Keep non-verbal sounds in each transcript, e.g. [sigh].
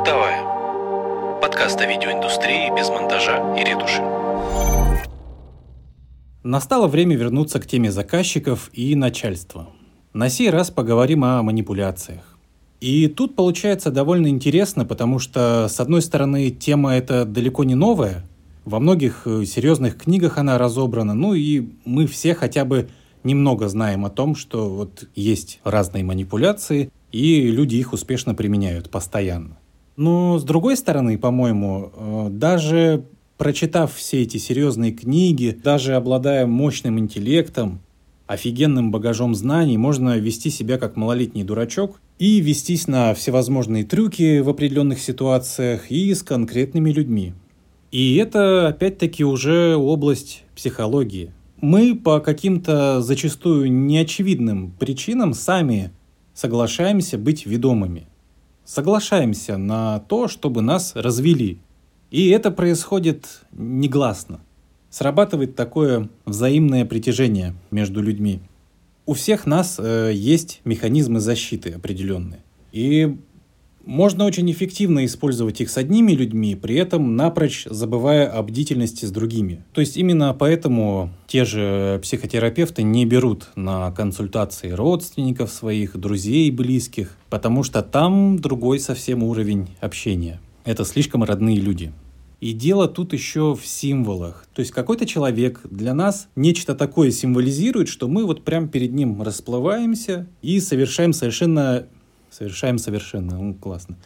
Бытовая. Подкаст о видеоиндустрии без монтажа и ретуши. Настало время вернуться к теме заказчиков и начальства. На сей раз поговорим о манипуляциях. И тут получается довольно интересно, потому что, с одной стороны, тема эта далеко не новая, во многих э, серьезных книгах она разобрана, ну и мы все хотя бы немного знаем о том, что вот есть разные манипуляции, и люди их успешно применяют постоянно. Но с другой стороны, по-моему, э, даже прочитав все эти серьезные книги, даже обладая мощным интеллектом, офигенным багажом знаний, можно вести себя как малолетний дурачок и вестись на всевозможные трюки в определенных ситуациях и с конкретными людьми. И это опять-таки уже область психологии. Мы по каким-то зачастую неочевидным причинам сами соглашаемся быть ведомыми. Соглашаемся на то, чтобы нас развели. И это происходит негласно. Срабатывает такое взаимное притяжение между людьми. У всех нас э, есть механизмы защиты определенные. И можно очень эффективно использовать их с одними людьми, при этом напрочь забывая о бдительности с другими. То есть именно поэтому те же психотерапевты не берут на консультации родственников своих, друзей, близких, потому что там другой совсем уровень общения. Это слишком родные люди. И дело тут еще в символах. То есть какой-то человек для нас нечто такое символизирует, что мы вот прям перед ним расплываемся и совершаем совершенно совершаем совершенно, ну, классно.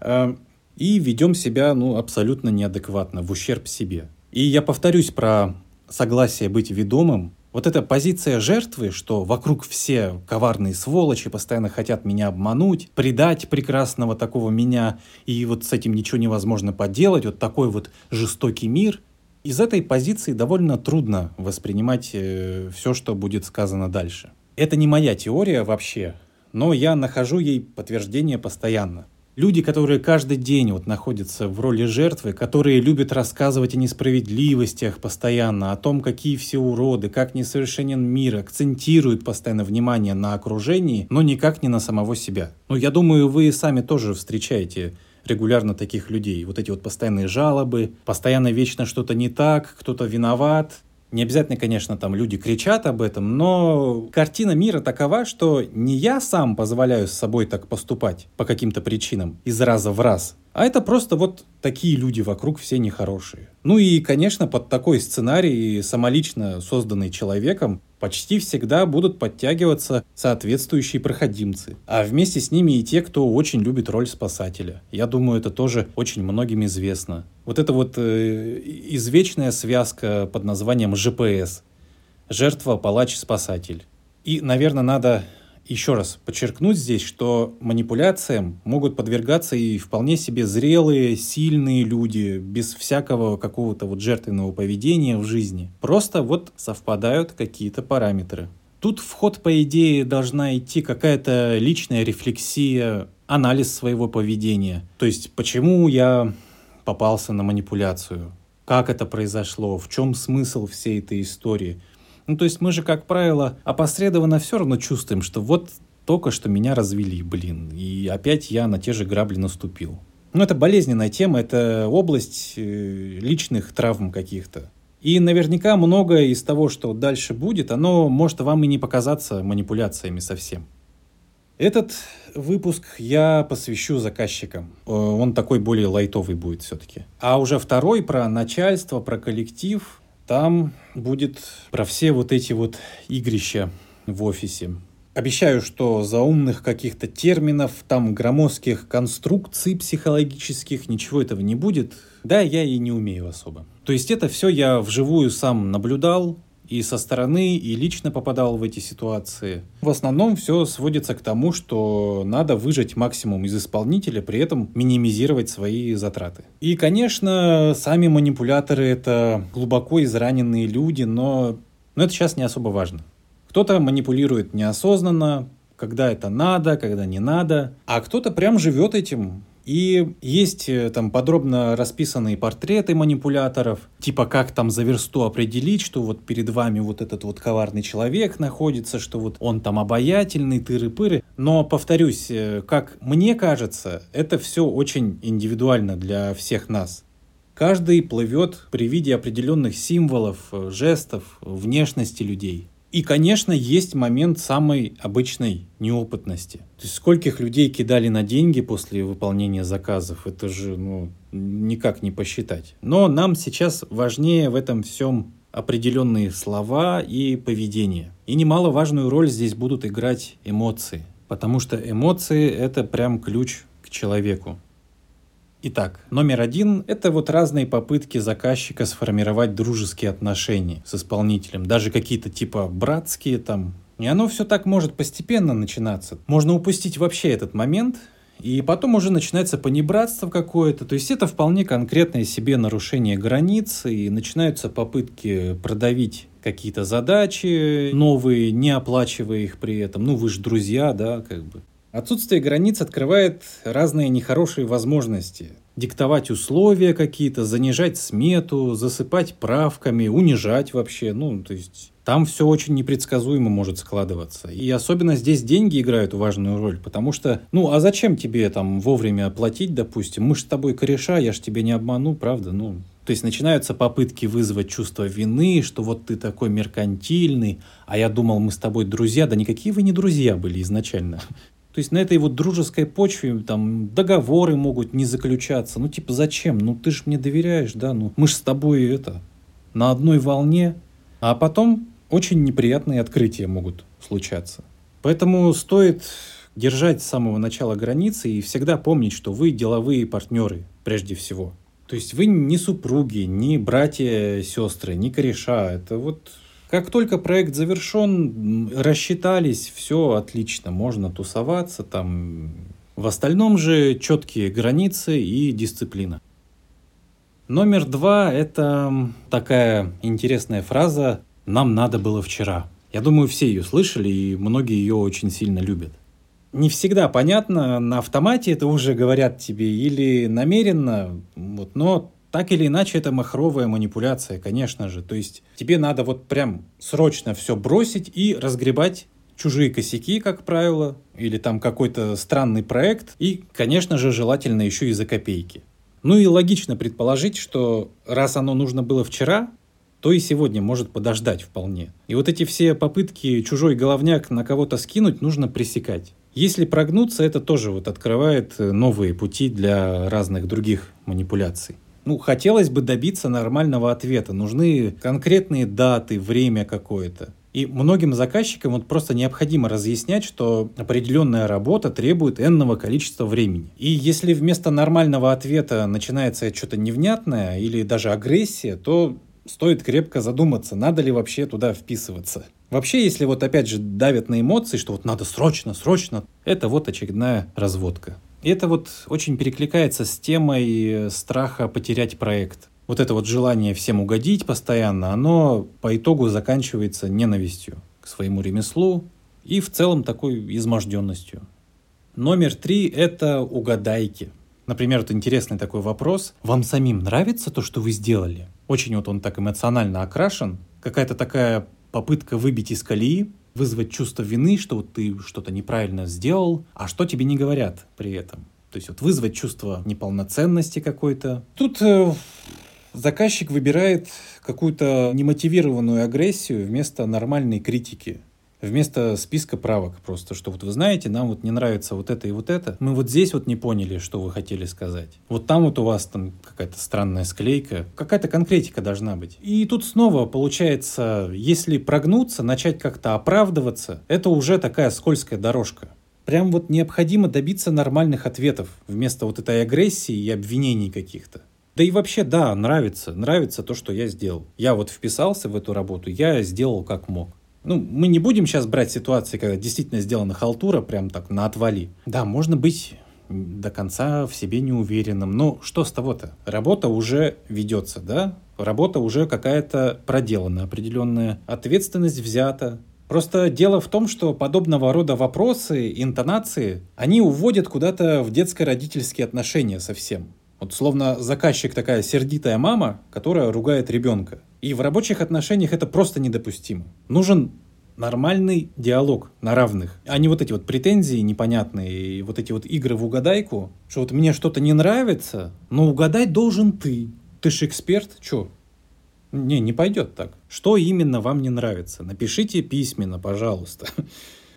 Эм, и ведем себя, ну, абсолютно неадекватно, в ущерб себе. И я повторюсь про согласие быть ведомым. Вот эта позиция жертвы, что вокруг все коварные сволочи постоянно хотят меня обмануть, предать прекрасного такого меня, и вот с этим ничего невозможно поделать, вот такой вот жестокий мир. Из этой позиции довольно трудно воспринимать э, все, что будет сказано дальше. Это не моя теория вообще, но я нахожу ей подтверждение постоянно. Люди, которые каждый день вот находятся в роли жертвы, которые любят рассказывать о несправедливостях постоянно, о том, какие все уроды, как несовершенен мир, акцентируют постоянно внимание на окружении, но никак не на самого себя. Ну, я думаю, вы сами тоже встречаете регулярно таких людей. Вот эти вот постоянные жалобы, постоянно вечно что-то не так, кто-то виноват, не обязательно, конечно, там люди кричат об этом, но картина мира такова, что не я сам позволяю с собой так поступать по каким-то причинам из раза в раз, а это просто вот такие люди вокруг все нехорошие. Ну и, конечно, под такой сценарий, самолично созданный человеком, почти всегда будут подтягиваться соответствующие проходимцы. А вместе с ними и те, кто очень любит роль спасателя. Я думаю, это тоже очень многим известно. Вот это вот э, извечная связка под названием ЖПС. Жертва, палач, спасатель. И, наверное, надо еще раз подчеркнуть здесь, что манипуляциям могут подвергаться и вполне себе зрелые, сильные люди, без всякого какого-то вот жертвенного поведения в жизни. Просто вот совпадают какие-то параметры. Тут в ход, по идее, должна идти какая-то личная рефлексия, анализ своего поведения. То есть, почему я попался на манипуляцию, как это произошло, в чем смысл всей этой истории – ну, то есть мы же, как правило, опосредованно все равно чувствуем, что вот только что меня развели, блин, и опять я на те же грабли наступил. Ну, это болезненная тема, это область э, личных травм каких-то. И наверняка многое из того, что дальше будет, оно может вам и не показаться манипуляциями совсем. Этот выпуск я посвящу заказчикам. Э, он такой более лайтовый будет все-таки. А уже второй про начальство, про коллектив, там будет про все вот эти вот игрища в офисе. Обещаю, что за умных каких-то терминов, там громоздких конструкций психологических, ничего этого не будет. Да, я и не умею особо. То есть это все я вживую сам наблюдал, и со стороны, и лично попадал в эти ситуации. В основном все сводится к тому, что надо выжать максимум из исполнителя, при этом минимизировать свои затраты. И, конечно, сами манипуляторы — это глубоко израненные люди, но, но это сейчас не особо важно. Кто-то манипулирует неосознанно, когда это надо, когда не надо, а кто-то прям живет этим, И есть э, там подробно расписанные портреты манипуляторов, типа как там за версту определить, что вот перед вами вот этот вот коварный человек находится, что вот он там обаятельный, тыры-пыры. Но, повторюсь, э, как мне кажется, это все очень индивидуально для всех нас. Каждый плывет при виде определенных символов, э, жестов, внешности людей. И, конечно, есть момент самой обычной неопытности. То есть скольких людей кидали на деньги после выполнения заказов, это же ну, никак не посчитать. Но нам сейчас важнее в этом всем определенные слова и поведение. И немаловажную роль здесь будут играть эмоции. Потому что эмоции — это прям ключ к человеку. Итак, номер один – это вот разные попытки заказчика сформировать дружеские отношения с исполнителем, даже какие-то типа братские там. И оно все так может постепенно начинаться. Можно упустить вообще этот момент, и потом уже начинается понебратство какое-то. То есть это вполне конкретное себе нарушение границ, и начинаются попытки продавить какие-то задачи новые, не оплачивая их при этом. Ну, вы же друзья, да, как бы. Отсутствие границ открывает разные нехорошие возможности. Диктовать условия какие-то, занижать смету, засыпать правками, унижать вообще. Ну, то есть там все очень непредсказуемо может складываться. И особенно здесь деньги играют важную роль, потому что, ну, а зачем тебе там вовремя платить, допустим? Мы же с тобой кореша, я ж тебе не обману, правда? Ну, то есть начинаются попытки вызвать чувство вины, что вот ты такой меркантильный, а я думал, мы с тобой друзья. Да никакие вы не друзья были изначально. То есть на этой вот дружеской почве там договоры могут не заключаться. Ну типа зачем? Ну ты же мне доверяешь, да? Ну мы же с тобой это на одной волне. А потом очень неприятные открытия могут случаться. Поэтому стоит держать с самого начала границы и всегда помнить, что вы деловые партнеры прежде всего. То есть вы не супруги, не братья, сестры, не кореша. Это вот как только проект завершен, рассчитались, все отлично, можно тусоваться там. В остальном же четкие границы и дисциплина. Номер два – это такая интересная фраза «нам надо было вчера». Я думаю, все ее слышали, и многие ее очень сильно любят. Не всегда понятно, на автомате это уже говорят тебе или намеренно, вот, но так или иначе, это махровая манипуляция, конечно же. То есть тебе надо вот прям срочно все бросить и разгребать чужие косяки, как правило, или там какой-то странный проект, и, конечно же, желательно еще и за копейки. Ну и логично предположить, что раз оно нужно было вчера, то и сегодня может подождать вполне. И вот эти все попытки чужой головняк на кого-то скинуть нужно пресекать. Если прогнуться, это тоже вот открывает новые пути для разных других манипуляций. Ну, хотелось бы добиться нормального ответа. Нужны конкретные даты, время какое-то. И многим заказчикам вот просто необходимо разъяснять, что определенная работа требует энного количества времени. И если вместо нормального ответа начинается что-то невнятное или даже агрессия, то стоит крепко задуматься, надо ли вообще туда вписываться. Вообще, если вот опять же давят на эмоции, что вот надо срочно, срочно, это вот очередная разводка. Это вот очень перекликается с темой страха потерять проект. Вот это вот желание всем угодить постоянно, оно по итогу заканчивается ненавистью к своему ремеслу и в целом такой изможденностью. Номер три – это угадайки. Например, вот интересный такой вопрос. Вам самим нравится то, что вы сделали? Очень вот он так эмоционально окрашен. Какая-то такая попытка выбить из колеи, вызвать чувство вины, что вот ты что-то неправильно сделал, а что тебе не говорят при этом. То есть вот вызвать чувство неполноценности какой-то. Тут э, заказчик выбирает какую-то немотивированную агрессию вместо нормальной критики вместо списка правок просто, что вот вы знаете, нам вот не нравится вот это и вот это. Мы вот здесь вот не поняли, что вы хотели сказать. Вот там вот у вас там какая-то странная склейка, какая-то конкретика должна быть. И тут снова получается, если прогнуться, начать как-то оправдываться, это уже такая скользкая дорожка. Прям вот необходимо добиться нормальных ответов вместо вот этой агрессии и обвинений каких-то. Да и вообще, да, нравится, нравится то, что я сделал. Я вот вписался в эту работу, я сделал как мог. Ну, мы не будем сейчас брать ситуации, когда действительно сделана халтура, прям так на отвали. Да, можно быть до конца в себе не уверенным. Но что с того-то? Работа уже ведется, да? Работа уже какая-то проделана, определенная ответственность взята, Просто дело в том, что подобного рода вопросы, интонации, они уводят куда-то в детско-родительские отношения совсем. Вот словно заказчик такая сердитая мама, которая ругает ребенка. И в рабочих отношениях это просто недопустимо. Нужен нормальный диалог на равных, а не вот эти вот претензии непонятные, и вот эти вот игры в угадайку, что вот мне что-то не нравится, но угадать должен ты. Ты ж эксперт, чё? Не, не пойдет так. Что именно вам не нравится? Напишите письменно, пожалуйста.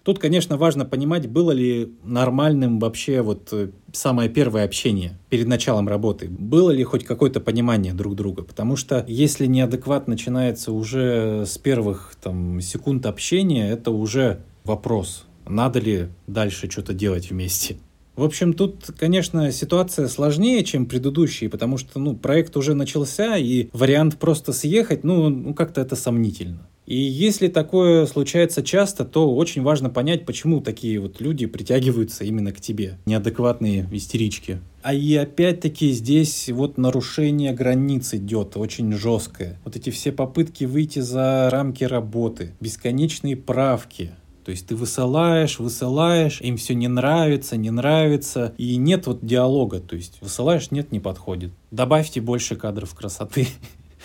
Тут, конечно, важно понимать, было ли нормальным вообще вот э, самое первое общение перед началом работы. Было ли хоть какое-то понимание друг друга? Потому что если неадекват начинается уже с первых там, секунд общения, это уже вопрос. Надо ли дальше что-то делать вместе? В общем, тут, конечно, ситуация сложнее, чем предыдущие, потому что, ну, проект уже начался, и вариант просто съехать, ну, ну как-то это сомнительно. И если такое случается часто, то очень важно понять, почему такие вот люди притягиваются именно к тебе, неадекватные истерички. А и опять-таки здесь вот нарушение границ идет очень жесткое. Вот эти все попытки выйти за рамки работы, бесконечные правки, то есть ты высылаешь, высылаешь, им все не нравится, не нравится, и нет вот диалога. То есть высылаешь, нет, не подходит. Добавьте больше кадров красоты. [laughs]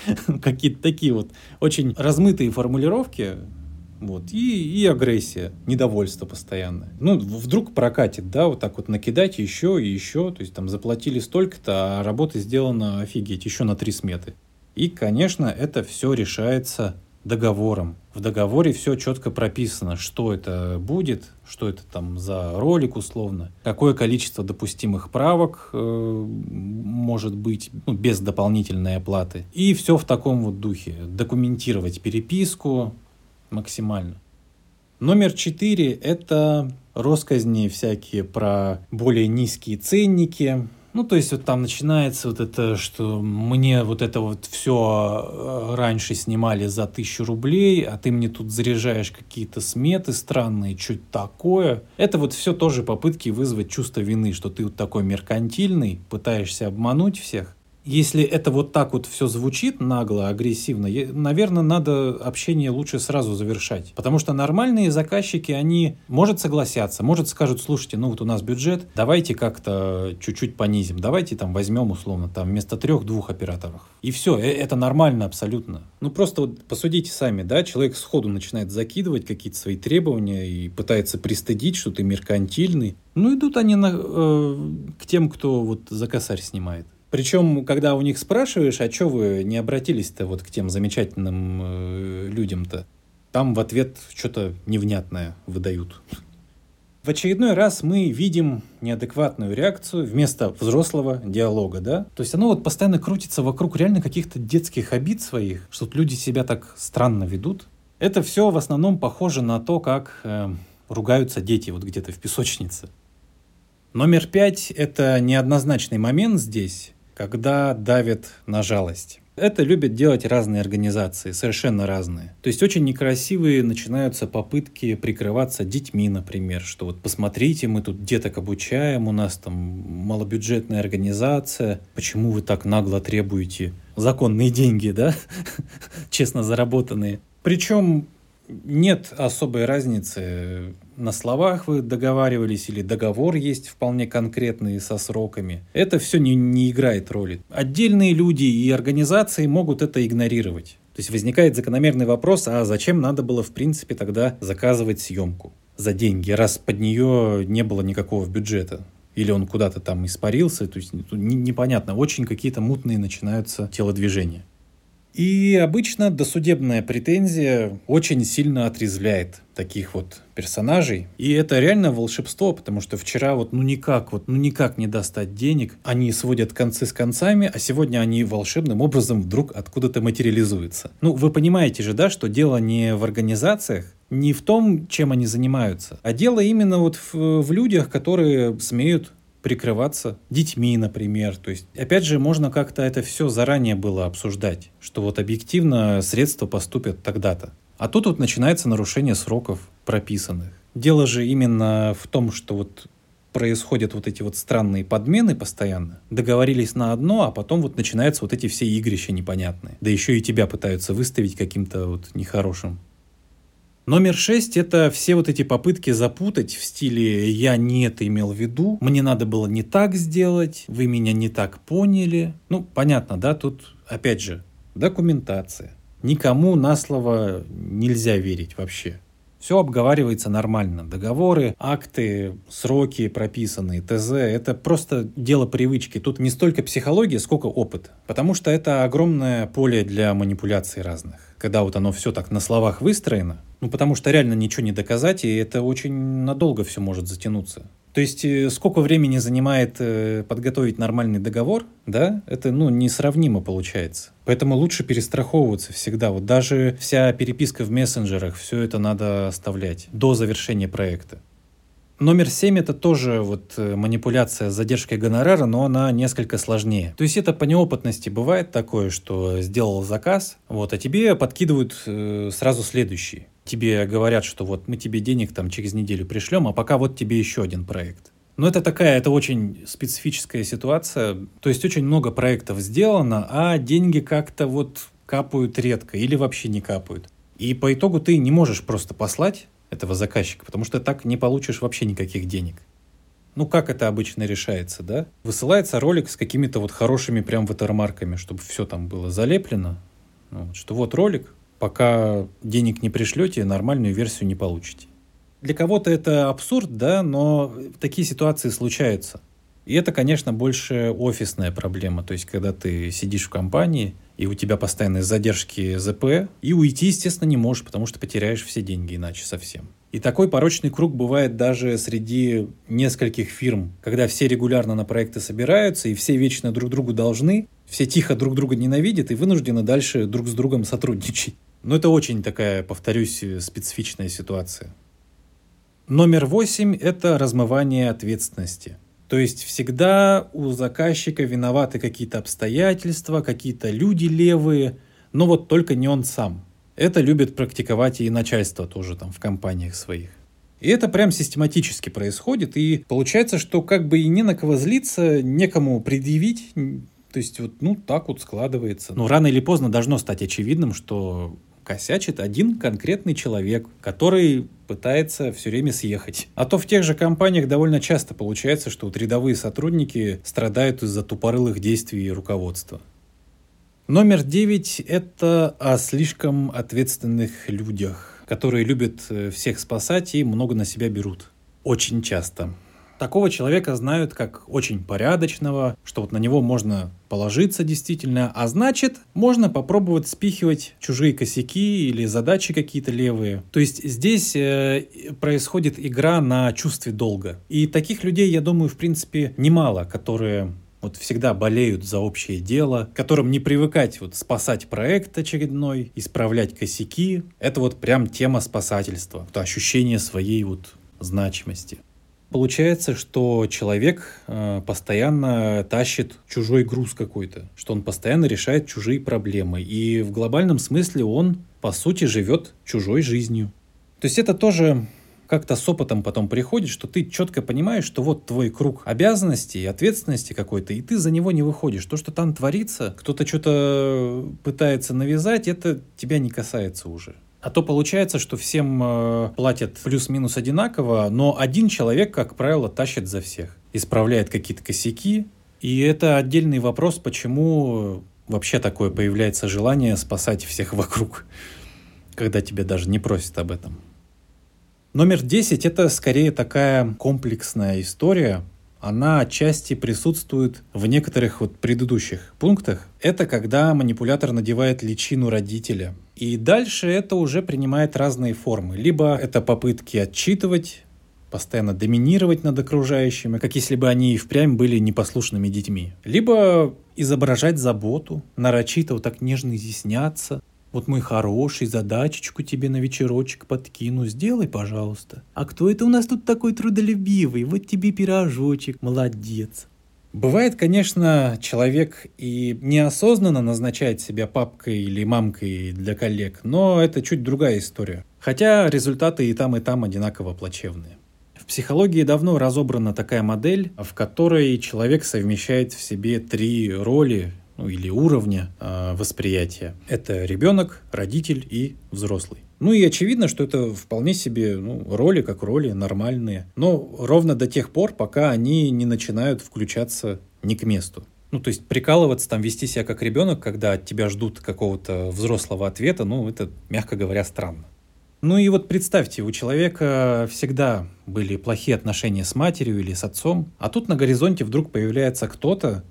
[laughs] Какие-то такие вот очень размытые формулировки, вот, и, и агрессия, недовольство постоянное. Ну, вдруг прокатит, да, вот так вот накидать еще и еще, то есть там заплатили столько-то, а работа сделана, офигеть, еще на три сметы. И, конечно, это все решается договором. В договоре все четко прописано, что это будет, что это там за ролик условно, какое количество допустимых правок э, может быть ну, без дополнительной оплаты. И все в таком вот духе. Документировать переписку максимально. Номер четыре – это росказни всякие про более низкие ценники, ну, то есть вот там начинается вот это, что мне вот это вот все э, раньше снимали за тысячу рублей, а ты мне тут заряжаешь какие-то сметы странные, что-то такое. Это вот все тоже попытки вызвать чувство вины, что ты вот такой меркантильный, пытаешься обмануть всех если это вот так вот все звучит нагло, агрессивно, наверное, надо общение лучше сразу завершать. Потому что нормальные заказчики, они, может, согласятся, может, скажут, слушайте, ну вот у нас бюджет, давайте как-то чуть-чуть понизим, давайте там возьмем условно там вместо трех-двух операторов. И все, э, это нормально абсолютно. Ну просто вот посудите сами, да, человек сходу начинает закидывать какие-то свои требования и пытается пристыдить, что ты меркантильный. Ну идут они на, э, к тем, кто вот за косарь снимает. Причем, когда у них спрашиваешь, а что вы не обратились-то вот к тем замечательным э, людям-то, там в ответ что-то невнятное выдают. В очередной раз мы видим неадекватную реакцию вместо взрослого диалога, да? То есть оно вот постоянно крутится вокруг реально каких-то детских обид своих, что люди себя так странно ведут. Это все в основном похоже на то, как э, ругаются дети вот где-то в песочнице. Номер пять – это неоднозначный момент здесь когда давят на жалость. Это любят делать разные организации, совершенно разные. То есть очень некрасивые начинаются попытки прикрываться детьми, например, что вот посмотрите, мы тут деток обучаем, у нас там малобюджетная организация, почему вы так нагло требуете законные деньги, да, [laughs] честно заработанные. Причем нет особой разницы. На словах вы договаривались или договор есть вполне конкретный со сроками. Это все не, не играет роли. Отдельные люди и организации могут это игнорировать. То есть возникает закономерный вопрос, а зачем надо было в принципе тогда заказывать съемку за деньги, раз под нее не было никакого бюджета? Или он куда-то там испарился, то есть непонятно, очень какие-то мутные начинаются телодвижения. И обычно досудебная претензия очень сильно отрезвляет таких вот персонажей. И это реально волшебство, потому что вчера вот ну никак, вот ну никак не достать денег. Они сводят концы с концами, а сегодня они волшебным образом вдруг откуда-то материализуются. Ну, вы понимаете же, да, что дело не в организациях, не в том, чем они занимаются, а дело именно вот в, в людях, которые смеют прикрываться детьми, например. То есть, опять же, можно как-то это все заранее было обсуждать, что вот объективно средства поступят тогда-то. А тут вот начинается нарушение сроков прописанных. Дело же именно в том, что вот происходят вот эти вот странные подмены постоянно. Договорились на одно, а потом вот начинаются вот эти все игрища непонятные. Да еще и тебя пытаются выставить каким-то вот нехорошим Номер шесть – это все вот эти попытки запутать в стиле «я не это имел в виду», «мне надо было не так сделать», «вы меня не так поняли». Ну, понятно, да, тут, опять же, документация. Никому на слово нельзя верить вообще. Все обговаривается нормально. Договоры, акты, сроки прописанные, ТЗ – это просто дело привычки. Тут не столько психология, сколько опыт. Потому что это огромное поле для манипуляций разных. Когда вот оно все так на словах выстроено, ну потому что реально ничего не доказать, и это очень надолго все может затянуться. То есть э, сколько времени занимает э, подготовить нормальный договор, да, это ну несравнимо получается. Поэтому лучше перестраховываться всегда. Вот даже вся переписка в мессенджерах, все это надо оставлять до завершения проекта. Номер семь это тоже вот э, манипуляция с задержкой гонорара, но она несколько сложнее. То есть это по неопытности бывает такое, что сделал заказ, вот, а тебе подкидывают сразу следующий тебе говорят, что вот мы тебе денег там через неделю пришлем, а пока вот тебе еще один проект. Но это такая, это очень специфическая ситуация. То есть очень много проектов сделано, а деньги как-то вот капают редко или вообще не капают. И по итогу ты не можешь просто послать этого заказчика, потому что так не получишь вообще никаких денег. Ну, как это обычно решается, да? Высылается ролик с какими-то вот хорошими прям ватермарками, чтобы все там было залеплено. Ну, что вот ролик, пока денег не пришлете, нормальную версию не получите. Для кого-то это абсурд, да, но такие ситуации случаются. И это, конечно, больше офисная проблема. То есть, когда ты сидишь в компании, и у тебя постоянные задержки ЗП, и уйти, естественно, не можешь, потому что потеряешь все деньги иначе совсем. И такой порочный круг бывает даже среди нескольких фирм, когда все регулярно на проекты собираются, и все вечно друг другу должны, все тихо друг друга ненавидят и вынуждены дальше друг с другом сотрудничать. Но это очень такая, повторюсь, специфичная ситуация. Номер восемь – это размывание ответственности. То есть всегда у заказчика виноваты какие-то обстоятельства, какие-то люди левые, но вот только не он сам. Это любит практиковать и начальство тоже там в компаниях своих. И это прям систематически происходит, и получается, что как бы и не на кого злиться, некому предъявить, то есть вот, ну, так вот складывается. Но рано или поздно должно стать очевидным, что косячит один конкретный человек, который пытается все время съехать. А то в тех же компаниях довольно часто получается, что вот рядовые сотрудники страдают из-за тупорылых действий руководства. Номер девять – это о слишком ответственных людях, которые любят э, всех спасать и много на себя берут. Очень часто. Такого человека знают как очень порядочного, что вот на него можно положиться действительно, а значит, можно попробовать спихивать чужие косяки или задачи какие-то левые. То есть здесь э, происходит игра на чувстве долга. И таких людей, я думаю, в принципе, немало, которые вот всегда болеют за общее дело, которым не привыкать вот спасать проект очередной, исправлять косяки. Это вот прям тема спасательства, это ощущение своей вот значимости. Получается, что человек э, постоянно тащит чужой груз какой-то, что он постоянно решает чужие проблемы. И в глобальном смысле он, по сути, живет чужой жизнью. То есть это тоже как-то с опытом потом приходит, что ты четко понимаешь, что вот твой круг обязанностей ответственности какой-то, и ты за него не выходишь. То, что там творится, кто-то что-то пытается навязать, это тебя не касается уже. А то получается, что всем э, платят плюс-минус одинаково, но один человек, как правило, тащит за всех. Исправляет какие-то косяки. И это отдельный вопрос, почему вообще такое появляется желание спасать всех вокруг, когда тебя даже не просят об этом. Номер 10 это скорее такая комплексная история, она отчасти присутствует в некоторых вот предыдущих пунктах. Это когда манипулятор надевает личину родителя. И дальше это уже принимает разные формы. Либо это попытки отчитывать, постоянно доминировать над окружающими, как если бы они и впрямь были непослушными детьми. Либо изображать заботу, нарочито вот так нежно изъясняться, вот мой хороший, задачечку тебе на вечерочек подкину, сделай, пожалуйста. А кто это у нас тут такой трудолюбивый? Вот тебе пирожочек, молодец. Бывает, конечно, человек и неосознанно назначает себя папкой или мамкой для коллег, но это чуть другая история. Хотя результаты и там, и там одинаково плачевные. В психологии давно разобрана такая модель, в которой человек совмещает в себе три роли ну, или уровня э, восприятия. Это ребенок, родитель и взрослый. Ну и очевидно, что это вполне себе ну, роли как роли, нормальные. Но ровно до тех пор, пока они не начинают включаться не к месту. Ну, то есть прикалываться, там, вести себя как ребенок, когда от тебя ждут какого-то взрослого ответа, ну, это, мягко говоря, странно. Ну и вот представьте, у человека всегда были плохие отношения с матерью или с отцом, а тут на горизонте вдруг появляется кто-то,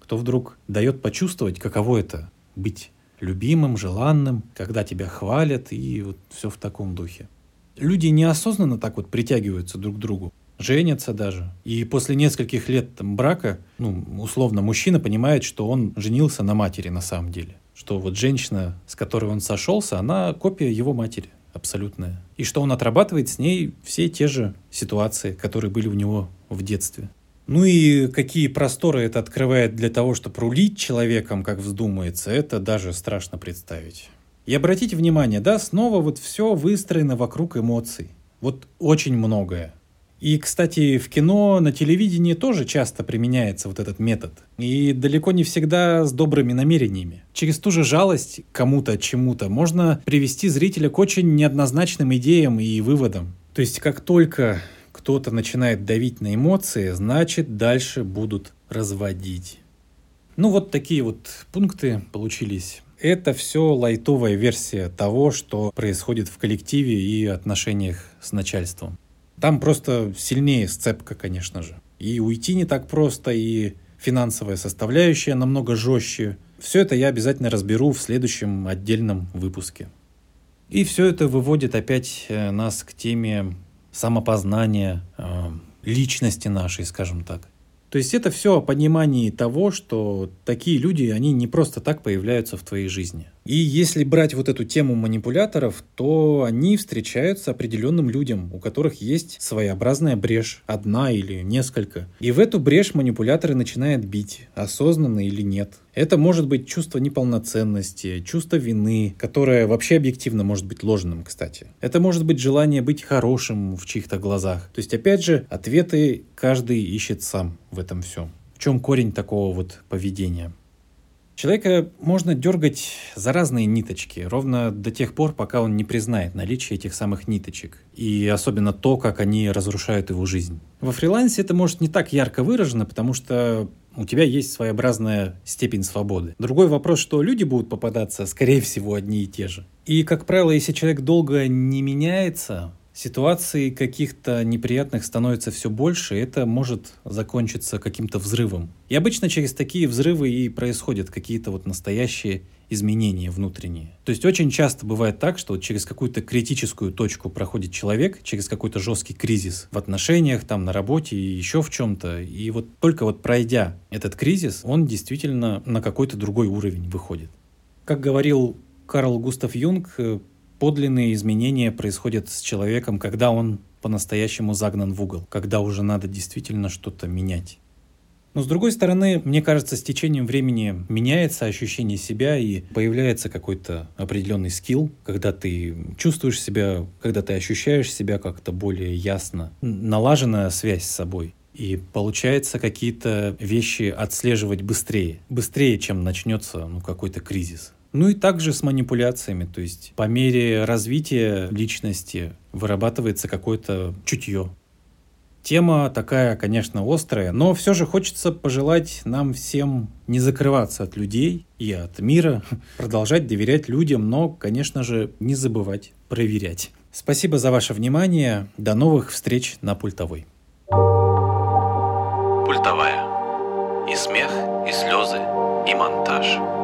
кто вдруг дает почувствовать, каково это быть любимым, желанным, когда тебя хвалят и вот все в таком духе. Люди неосознанно так вот притягиваются друг к другу, женятся даже. И после нескольких лет там, брака, ну, условно, мужчина понимает, что он женился на матери на самом деле. Что вот женщина, с которой он сошелся, она копия его матери абсолютная. И что он отрабатывает с ней все те же ситуации, которые были у него в детстве. Ну и какие просторы это открывает для того, чтобы рулить человеком, как вздумается, это даже страшно представить. И обратите внимание, да, снова вот все выстроено вокруг эмоций. Вот очень многое. И, кстати, в кино, на телевидении тоже часто применяется вот этот метод. И далеко не всегда с добрыми намерениями. Через ту же жалость кому-то, чему-то можно привести зрителя к очень неоднозначным идеям и выводам. То есть, как только кто-то начинает давить на эмоции, значит дальше будут разводить. Ну вот такие вот пункты получились. Это все лайтовая версия того, что происходит в коллективе и отношениях с начальством. Там просто сильнее сцепка, конечно же. И уйти не так просто, и финансовая составляющая намного жестче. Все это я обязательно разберу в следующем отдельном выпуске. И все это выводит опять э, нас к теме самопознания э, личности нашей, скажем так. То есть это все о понимании того, что такие люди, они не просто так появляются в твоей жизни. И если брать вот эту тему манипуляторов, то они встречаются определенным людям, у которых есть своеобразная брешь, одна или несколько. И в эту брешь манипуляторы начинают бить, осознанно или нет. Это может быть чувство неполноценности, чувство вины, которое вообще объективно может быть ложным, кстати. Это может быть желание быть хорошим в чьих-то глазах. То есть, опять же, ответы каждый ищет сам в этом всем. В чем корень такого вот поведения? Человека можно дергать за разные ниточки, ровно до тех пор, пока он не признает наличие этих самых ниточек. И особенно то, как они разрушают его жизнь. Во фрилансе это может не так ярко выражено, потому что у тебя есть своеобразная степень свободы. Другой вопрос, что люди будут попадаться, скорее всего, одни и те же. И, как правило, если человек долго не меняется, ситуаций каких-то неприятных становится все больше, и это может закончиться каким-то взрывом. И обычно через такие взрывы и происходят какие-то вот настоящие изменения внутренние. То есть очень часто бывает так, что через какую-то критическую точку проходит человек, через какой-то жесткий кризис в отношениях, там, на работе и еще в чем-то. И вот только вот пройдя этот кризис, он действительно на какой-то другой уровень выходит. Как говорил Карл Густав Юнг, подлинные изменения происходят с человеком, когда он по-настоящему загнан в угол, когда уже надо действительно что-то менять. Но с другой стороны, мне кажется, с течением времени меняется ощущение себя и появляется какой-то определенный скилл, когда ты чувствуешь себя, когда ты ощущаешь себя как-то более ясно, налаженная связь с собой. И получается какие-то вещи отслеживать быстрее, быстрее, чем начнется ну, какой-то кризис. Ну и также с манипуляциями, то есть по мере развития личности вырабатывается какое-то чутье. Тема такая, конечно, острая, но все же хочется пожелать нам всем не закрываться от людей и от мира, [laughs] продолжать доверять людям, но, конечно же, не забывать проверять. Спасибо за ваше внимание. До новых встреч на пультовой. Пультовая. И смех, и слезы, и монтаж.